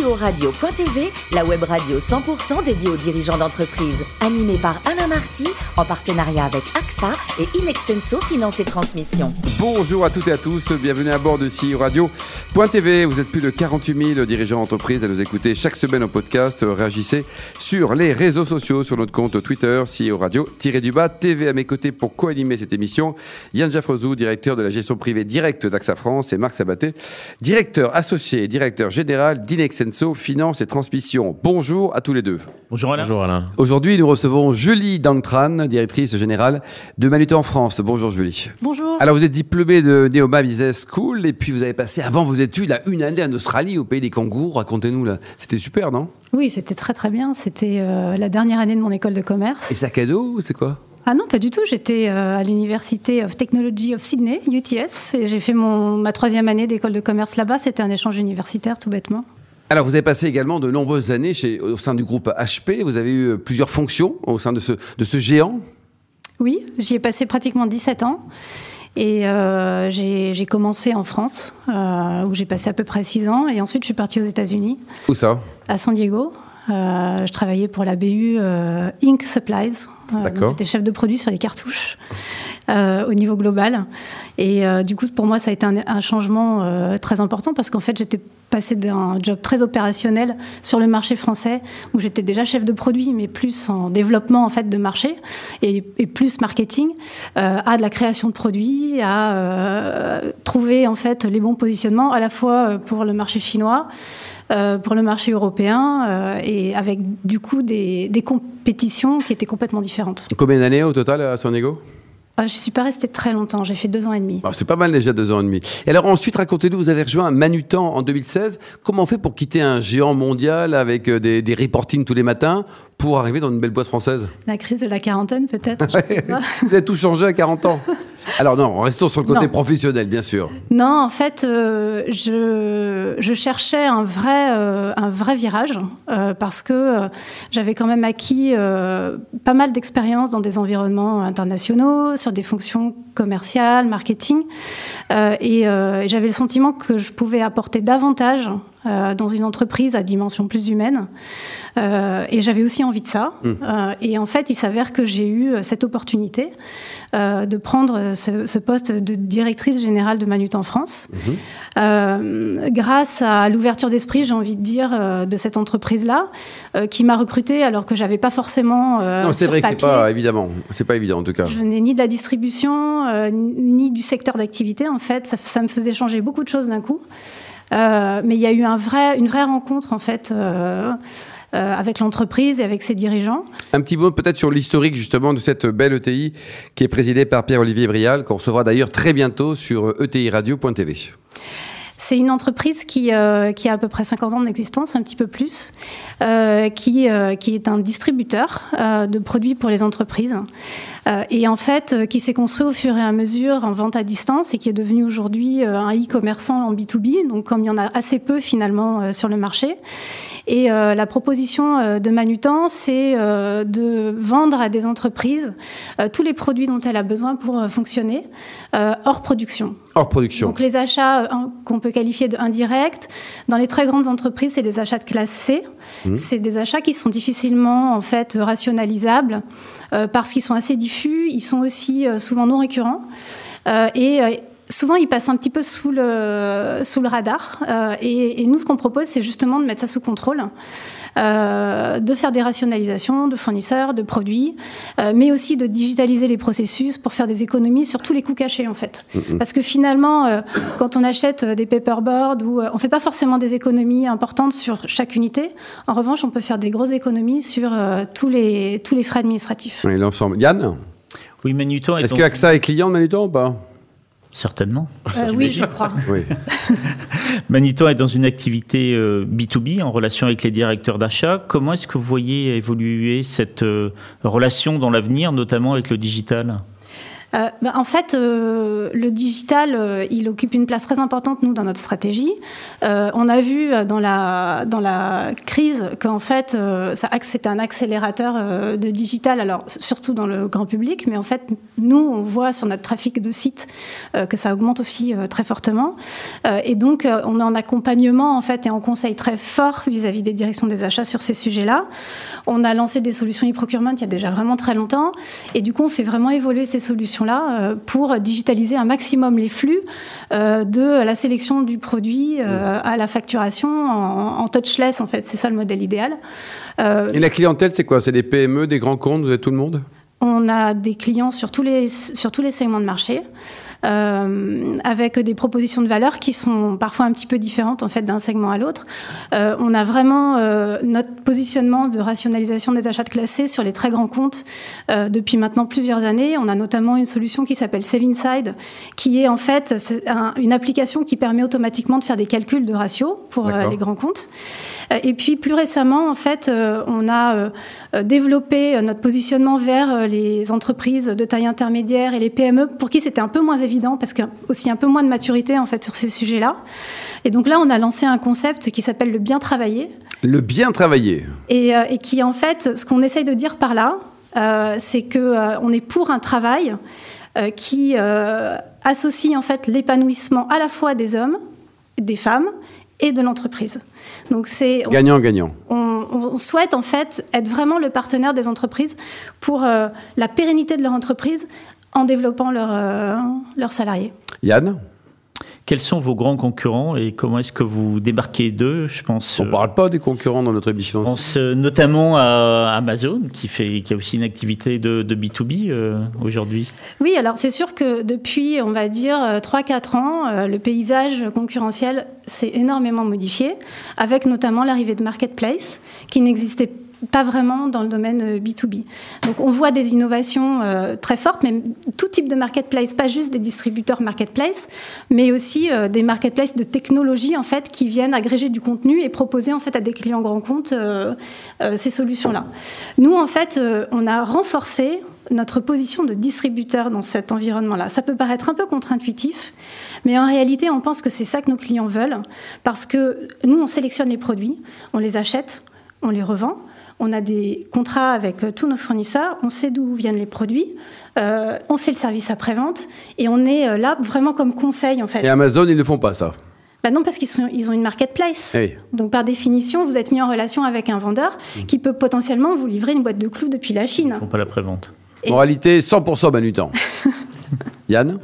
Radio.tv, la web radio 100% dédiée aux dirigeants d'entreprise. Animée par Alain Marty, en partenariat avec AXA et Inextenso Finance et Transmission. Bonjour à toutes et à tous, bienvenue à bord de CEO Radio.tv. Vous êtes plus de 48 000 dirigeants d'entreprise à nous écouter chaque semaine en podcast. Réagissez sur les réseaux sociaux, sur notre compte Twitter, CEO Radio-du-bas TV à mes côtés pour co-animer cette émission. Yann Jaffrezou, directeur de la gestion privée directe d'AXA France et Marc Sabaté, directeur associé et directeur général d'Inexenso Finance et Transmission. Bonjour à tous les deux. Bonjour Alain. Bonjour Alain. Aujourd'hui, nous recevons Julie Dangtran, directrice générale de Manutan France. Bonjour Julie. Bonjour. Alors vous êtes diplômée de Neoma Business School et puis vous avez passé avant vos études à une année en Australie au pays des kangourous. Racontez-nous là. C'était super, non? Oui, c'était très très bien. C'était euh, la dernière année de mon école de commerce. Et sac à dos, c'est quoi? Ah non, pas du tout. J'étais euh, à l'Université of Technology of Sydney, UTS, et j'ai fait mon, ma troisième année d'école de commerce là-bas. C'était un échange universitaire, tout bêtement. Alors, vous avez passé également de nombreuses années chez, au sein du groupe HP. Vous avez eu plusieurs fonctions au sein de ce, de ce géant? Oui, j'y ai passé pratiquement 17 ans. Et euh, j'ai commencé en France, euh, où j'ai passé à peu près 6 ans. Et ensuite, je suis partie aux États-Unis. Où ça? À San Diego. Euh, je travaillais pour la BU euh, Ink Supplies. Euh, J'étais chef de produit sur les cartouches. Euh, au niveau global. Et euh, du coup, pour moi, ça a été un, changement euh, très important parce qu'en fait, j'étais passé d'un job très opérationnel sur le marché français où j'étais déjà chef de produit, mais plus en développement en fait de marché et, plus marketing, à de la création de produits, à trouver en fait les bons positionnements à la fois pour le marché chinois. Pour le marché européen et avec du coup des, des, compétitions qui étaient complètement différentes. Combien d'années au total à San Diego ah, je ne suis pas restée très longtemps, j'ai fait deux ans et demi. Ah, c'est pas mal déjà deux ans et demi. Et alors ensuite, racontez-nous, vous avez rejoint Manutan en 2016. Comment on fait pour quitter un géant mondial avec euh, des, des reportings tous les matins pour arriver dans une belle boîte française? La crise de la quarantaine peut-être Vous avez tout changé à 40 ans alors non, restons sur le côté non. professionnel, bien sûr. Non, en fait, euh, je, je, cherchais un vrai, euh, un vrai virage euh, parce que j'avais quand même acquis pas mal d'expérience dans des environnements internationaux, sur des fonctions commerciales, marketing, et j'avais le sentiment que je pouvais apporter davantage euh, dans une entreprise à dimension plus humaine. Euh, et j'avais aussi envie de ça. Mmh. Euh, et en fait, il s'avère que j'ai eu cette opportunité de prendre ce, ce, poste de directrice générale de Manut en France. Mmh. grâce à l'ouverture d'esprit, j'ai envie de dire, de cette entreprise-là, qui m'a recrutée alors que j'avais pas forcément. non, c'est vrai papier. que c'est pas évidemment. C'est pas évident en tout cas. Je venais ni de la distribution, ni du secteur d'activité. En fait, ça, ça, me faisait changer beaucoup de choses d'un coup. Euh, mais il y a eu une vraie rencontre en fait. Euh, euh, avec l'entreprise et avec ses dirigeants. Un petit mot peut-être sur l'historique justement de cette belle ETI qui est présidée par Pierre-Olivier Brial, qu'on recevra d'ailleurs très bientôt sur etiradio.tv. C'est une entreprise qui, euh, qui, a à peu près 50 ans d'existence, un petit peu plus, euh, qui, euh, qui, est un distributeur euh, de produits pour les entreprises euh, et en fait qui s'est construit au fur et à mesure en vente à distance et qui est devenu aujourd'hui un e-commerçant en B2B, donc comme il y en a assez peu finalement sur le marché. Et euh, la proposition euh, de Manutan, c'est euh, de vendre à des entreprises tous les produits dont elle a besoin pour fonctionner hors production. Hors production. Donc les achats qu'on peut qualifier de indirects, dans les très grandes entreprises, c'est des achats de classe C. Mmh. C'est des achats qui sont difficilement en fait rationalisables parce qu'ils sont assez diffus, ils sont aussi souvent non récurrents. et souvent, ils passent un petit peu sous le, sous le radar. Euh, et, et, nous, ce qu'on propose, c'est justement de mettre ça sous contrôle, euh, de faire des rationalisations de fournisseurs, de produits, euh, mais aussi de digitaliser les processus pour faire des économies sur tous les coûts cachés, en fait. Mm -hmm. Parce que finalement, euh, quand on achète des paperboards, ou, euh, on ne fait pas forcément des économies importantes sur chaque unité. En revanche, on peut faire des grosses économies sur euh, tous, les, tous les frais administratifs. Oui, l'ensemble. Yann? Oui, Manutan. Est-ce donc... que AXA est client de Manutan ou pas? Certainement. Euh, oui, je crois. oui. Maniton est dans une activité euh, B2B en relation avec les directeurs d'achat. Comment est-ce que vous voyez évoluer cette euh, relation dans l'avenir, notamment avec le digital? Euh, bah, En fait, euh, le digital, euh, il occupe une place très importante, nous, dans notre stratégie. on a vu dans la, dans la crise qu'en fait, c'était un accélérateur de digital, alors surtout dans le grand public, mais en fait, nous, on voit sur notre trafic de sites que ça augmente aussi très fortement. et donc, on est en accompagnement, en fait, et en conseil très fort vis-à-vis des directions des achats sur ces sujets-là. On a lancé des solutions e-procurement il y a déjà vraiment très longtemps. Et du coup, on fait vraiment évoluer ces solutions-là euh, pour digitaliser un maximum les flux euh, de la sélection du produit euh, à la facturation en, touchless, en fait. C'est ça le modèle idéal. Et la clientèle, c'est quoi? C'est des PME, des grands comptes Vous êtes tout le monde? On a des clients sur tous les, sur tous les segments de marché. Euh, avec des propositions de valeur qui sont parfois un petit peu différentes en fait d'un segment à l'autre. Euh, on a vraiment euh, notre positionnement de rationalisation des achats de classés sur les très grands comptes depuis maintenant plusieurs années. On a notamment une solution qui s'appelle Save Inside, qui est en fait une application qui permet automatiquement de faire des calculs de ratio pour les grands comptes. Et puis plus récemment, en fait, on a développé notre positionnement vers les entreprises de taille intermédiaire et les PME pour qui c'était un peu moins évident parce qu'il y a aussi un peu moins de maturité en fait sur ces sujets-là. Et donc là, on a lancé un concept qui s'appelle le bien travailler. Le bien travailler. Et, euh, qui en fait, ce qu'on essaye de dire par là, euh, c'est que euh, on est pour un travail qui associe en fait l'épanouissement à la fois des hommes, des femmes et de l'entreprise. Donc c'est gagnant gagnant. On, on, souhaite en fait être vraiment le partenaire des entreprises pour la pérennité de leur entreprise en développant euh, leurs salariés. Yann? Quels sont vos grands concurrents et comment est-ce que vous débarquez d'eux Je pense. On ne parle pas des concurrents dans notre émission. Je pense euh, notamment à Amazon, qui, fait, qui a aussi une activité de, B2B euh, aujourd'hui. Oui, alors c'est sûr que depuis, on va dire, 3-4 ans, le paysage concurrentiel s'est énormément modifié, avec notamment l'arrivée de Marketplace, qui n'existait pas pas vraiment dans le domaine B2B. Euh, Donc on voit des innovations euh, très fortes, même tout type de marketplace, pas juste des distributeurs marketplace, mais aussi euh, des marketplaces de technologie en fait qui viennent agréger du contenu et proposer en fait à des clients grands comptes ces solutions-là. Nous en fait, on a renforcé notre position de distributeur dans cet environnement-là. Ça peut paraître un peu contre-intuitif, mais en réalité, on pense que c'est ça que nos clients veulent, parce que nous, on sélectionne les produits, on les achète, on les revend, on a des contrats avec euh, tous nos fournisseurs, on sait d'où viennent les produits, euh, on fait le service après-vente et on est euh, là vraiment comme conseil en fait. Et Amazon, ils ne font pas ça bah non, parce qu'ils ils ont une marketplace. Eh Donc par définition, vous êtes mis en relation avec un vendeur mmh. qui peut potentiellement vous livrer une boîte de clous depuis la Chine. Ils ne font pas la prévente. Moralité, 100% Manutan. Yann?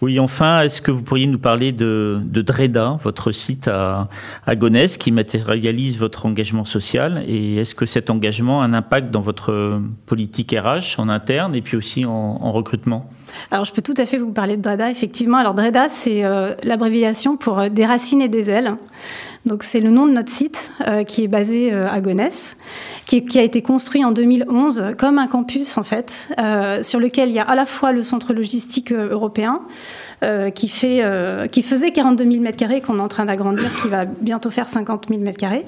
Oui, enfin, est-ce que vous pourriez nous parler de, Dreda, votre site à, à Gonesse, qui matérialise votre engagement social? Et est-ce que cet engagement a un impact dans votre politique RH en interne et puis aussi en recrutement? Alors, je peux tout à fait vous parler de Dreda, effectivement. Alors, Dreda, c'est euh, l'abréviation pour euh, des racines et des ailes. Donc c'est le nom de notre site euh, qui est basé euh, à Gonesse, qui, a été construit en 2011 comme un campus en fait, sur lequel il y a à la fois le centre logistique européen qui, fait, qui faisait 42 000 m2 qu'on est en train d'agrandir, qui va bientôt faire 50 000 m2.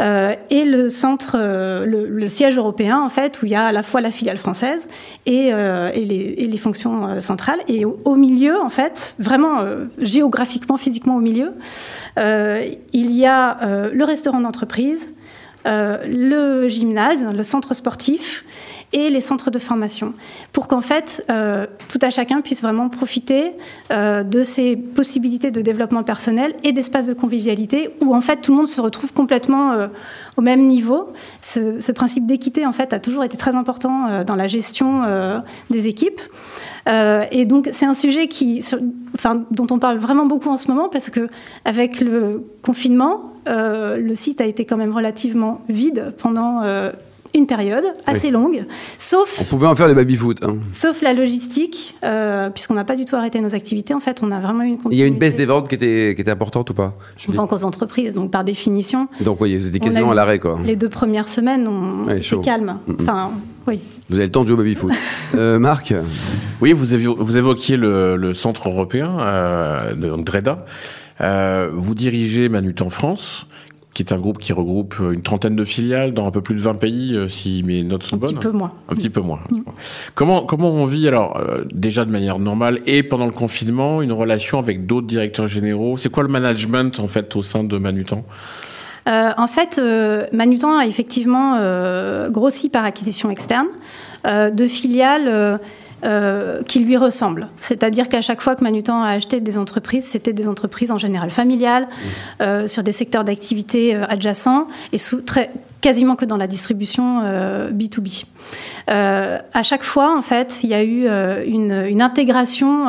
Euh, et le centre, euh, le, siège européen, en fait, où il y a à la fois la filiale française et, euh, les, et les, fonctions centrales. Et au, milieu, en fait, vraiment géographiquement, physiquement au milieu, il y a le restaurant d'entreprise, le gymnase, le centre sportif et les centres de formation, pour qu'en fait, euh, tout à chacun puisse vraiment profiter euh, de ces possibilités de développement personnel et d'espaces de convivialité où en fait tout le monde se retrouve complètement euh, au même niveau. Ce, principe d'équité en fait a toujours été très important dans la gestion des équipes. et donc c'est un sujet qui, enfin, dont on parle vraiment beaucoup en ce moment parce que avec le confinement, le site a été quand même relativement vide pendant une période assez longue, sauf... On pouvait en faire des baby-foot. Hein. Sauf la logistique, euh, puisqu'on n'a pas du tout arrêté nos activités. En fait, on a vraiment eu une Il y a une baisse des ventes qui était, qui était importante ou pas? Je pense aux entreprises, donc par définition... Donc oui, c'était quasiment à l'arrêt, quoi. Les deux premières semaines, on était calme. Enfin, oui. Vous avez le temps de jouer au baby-foot. euh, Marc? Oui, vous, vous évoquiez le, centre européen euh, de Dreda. Euh, vous dirigez Manutan France qui est un groupe qui regroupe une trentaine de filiales dans un peu plus de 20 pays, si mes notes sont bonnes. Un petit peu moins. Un petit peu moins. Comment, comment on vit, alors, déjà de manière normale et pendant le confinement, une relation avec d'autres directeurs généraux? C'est quoi le management, en fait, au sein de Manutan? En fait, Manutan a effectivement grossi par acquisition externe de filiales euh, qui lui ressemblent. C'est-à-dire qu'à chaque fois que Manutan a acheté des entreprises, c'était des entreprises en général familiales, mmh. euh, sur des secteurs d'activité euh, adjacents et sous, très, quasiment que dans la distribution B2B. à chaque fois, en fait, il y a eu une, intégration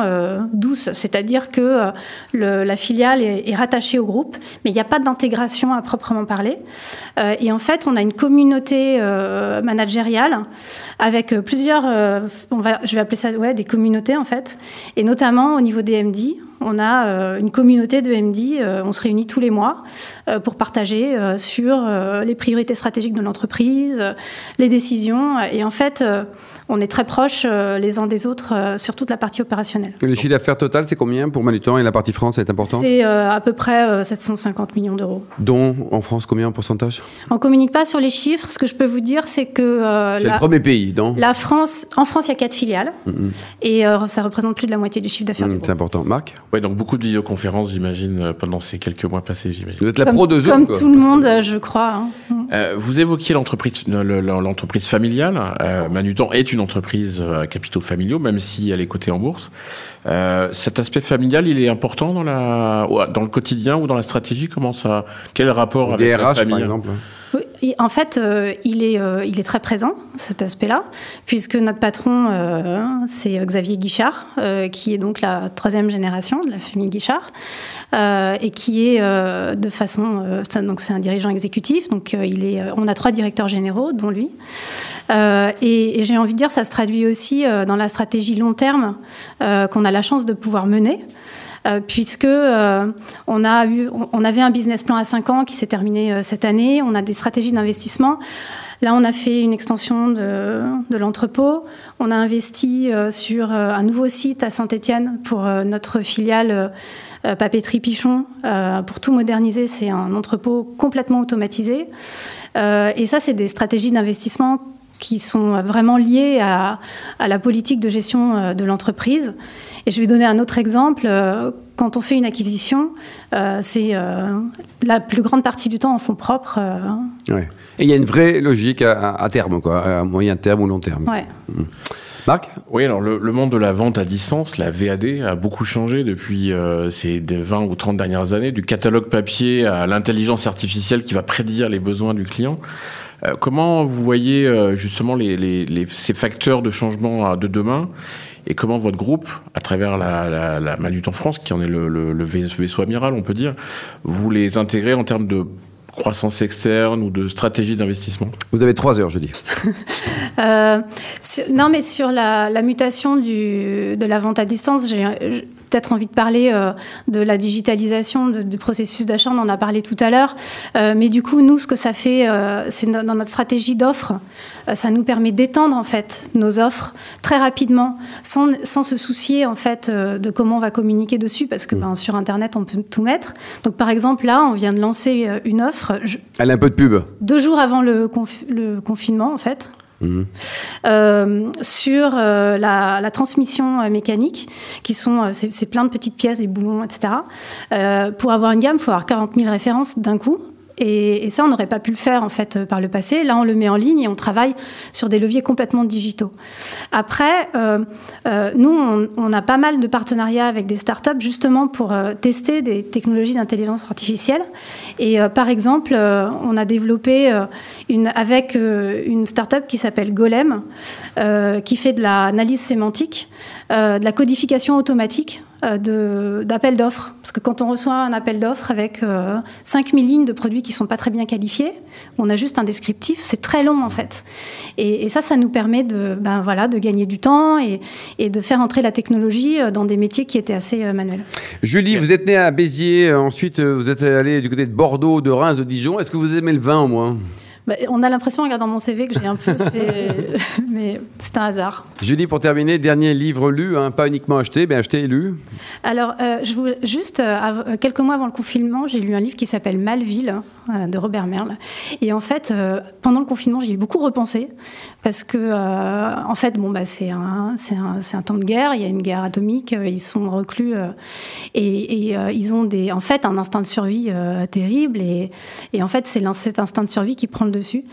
douce, c'est-à-dire que la filiale est, rattachée au groupe, mais il n'y a pas d'intégration à proprement parler. et en fait, on a une communauté managériale avec plusieurs, je vais appeler ça des communautés en fait. Et notamment au niveau des MD, on a euh, une communauté de MD, euh, on se réunit tous les mois euh, pour partager sur les priorités stratégiques de l'entreprise, les décisions. Et en fait, on est très proches les uns des autres sur toute la partie opérationnelle. le chiffre d'affaires total, c'est combien pour Manutan et la partie France, c'est important C'est à peu près 750 millions d'euros. Dont en France, combien en pourcentage? On communique pas sur les chiffres. Ce que je peux vous dire, c'est que... c'est le premier pays, non La France, en France, il y a quatre filiales. Mm-hmm. Et ça représente plus de la moitié du chiffre d'affaires mm, C'est important. Marc? Ouais, donc beaucoup de vidéoconférences, j'imagine, euh, pendant ces quelques mois passés, j'imagine. Vous êtes la pro de Zoom. Comme tout le monde, euh, je crois. Hein. Euh, vous évoquiez l'entreprise, l'entreprise familiale. Manutan est une entreprise à capitaux familiaux, même si elle est cotée en bourse. cet aspect familial, il est important dans la, dans le quotidien ou dans la stratégie? Comment ça, quel rapport avec la famille par exemple en fait, euh, il, est, euh, il est très présent, cet aspect-là, puisque notre patron, euh, c'est Xavier Guichard, qui est donc la troisième génération de la famille Guichard, et qui est de façon. donc, c'est un dirigeant exécutif, donc il est, on a trois directeurs généraux, dont lui. et, et j'ai envie de dire, ça se traduit aussi dans la stratégie long terme qu'on a la chance de pouvoir mener. Euh, puisque euh, on, a eu, on avait un business plan à 5 ans qui s'est terminé euh, cette année. On a des stratégies d'investissement. Là, on a fait une extension de, l'entrepôt. On a investi sur un nouveau site à Saint-Étienne pour notre filiale Papeterie Pichon. pour tout moderniser, c'est un entrepôt complètement automatisé. et ça, c'est des stratégies d'investissement qui sont vraiment liées à la politique de gestion de l'entreprise. Et je vais donner un autre exemple. Euh, quand on fait une acquisition, euh, c'est euh, la plus grande partie du temps en fonds propres. Ouais. Et il y a une vraie logique à, terme, quoi, à moyen terme ou long terme. Ouais. Mmh. Marc? Oui, alors le, monde de la vente à distance, la VAD, a beaucoup changé depuis ces 20 ou 30 dernières années, du catalogue papier à l'intelligence artificielle qui va prédire les besoins du client. comment vous voyez justement les, ces facteurs de changement de demain? Et comment votre groupe, à travers la, la, en France, qui en est le, vaisseau amiral, on peut dire, vous les intégrez en termes de croissance externe ou de stratégie d'investissement? Vous avez trois heures, je dis. Euh, non, mais sur la, mutation du, de la vente à distance, j'ai peut-être envie de parler euh, de la digitalisation du processus d'achat, on en a parlé tout à l'heure. Euh, mais du coup, nous, ce que ça fait, euh, c'est dans notre stratégie d'offre, ça nous permet d'étendre en fait nos offres très rapidement, sans, sans, se soucier en fait de comment on va communiquer dessus, parce que mmh. ben, sur Internet, on peut tout mettre. Donc par exemple, là, on vient de lancer une offre. Elle a un peu de pub. Deux jours avant le, le confinement, en fait. Euh, sur euh, la, transmission euh, mécanique, qui sont c'est plein de petites pièces, des boulons, etc. pour avoir une gamme, il faut avoir 40 000 références d'un coup. Et, ça, on n'aurait pas pu le faire en fait par le passé. Là, on le met en ligne et on travaille sur des leviers complètement digitaux. Après, euh, euh, nous, on, a pas mal de partenariats avec des startups justement pour euh, tester des technologies d'intelligence artificielle. Et par exemple, on a développé avec une startup qui s'appelle Golem, qui fait de l'analyse sémantique, de la codification automatique euh, d'appels d'offres. Parce que quand on reçoit un appel d'offres avec euh, 5000 lignes de produits qui ne sont pas très bien qualifiés, on a juste un descriptif, c'est très long en fait. Et, ça, ça nous permet de, ben, voilà, de gagner du temps et, et, de faire entrer la technologie euh, dans des métiers qui étaient assez euh, manuels. Julie, vous êtes née à Béziers, ensuite vous êtes allée du côté de Bordeaux, de Reims, de Dijon. Est-ce que vous aimez le vin au moins? Bah, on a l'impression en regardant mon CV que j'ai un peu fait, mais c'est un hasard. Julie, pour terminer, dernier livre lu, hein, pas uniquement acheté, mais acheté et lu. Alors, euh, je juste euh, quelques mois avant le confinement, j'ai lu un livre qui s'appelle Malville euh, de Robert Merle. Et en fait, pendant le confinement, j'y ai beaucoup repensé parce que, en fait, bon, bah, c'est un, un, un, temps de guerre. Il y a une guerre atomique. Ils sont reclus et, et ils ont des, en fait un instinct de survie terrible. Et, et en fait, c'est cet instinct de survie qui prend le dessus.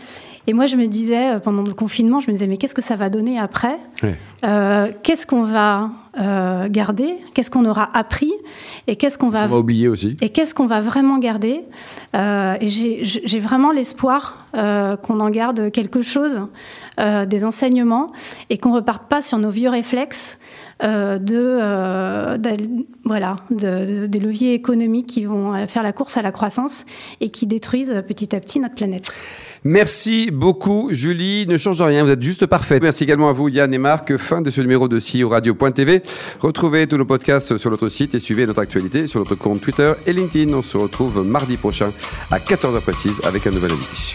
Et moi, je me disais, euh, pendant le confinement, je me disais, mais qu'est-ce que ça va donner après euh, Qu'est-ce qu'on va euh, garder? Qu'est-ce qu'on aura appris? Et qu'est-ce qu'on va... oublier aussi? Et qu'est-ce qu'on va vraiment garder? Et j'ai vraiment l'espoir qu'on en garde quelque chose des enseignements et qu'on reparte pas sur nos vieux réflexes de, voilà, des leviers économiques qui vont faire la course à la croissance et qui détruisent petit à petit notre planète. Merci beaucoup, Julie. Ne change rien, vous êtes juste parfaite. Merci également à vous, Yann et Marc. Fin de ce numéro de CEO Radio.tv. Retrouvez tous nos podcasts sur notre site et suivez notre actualité sur notre compte Twitter et LinkedIn. On se retrouve mardi prochain à 14h précise avec un nouvel invité.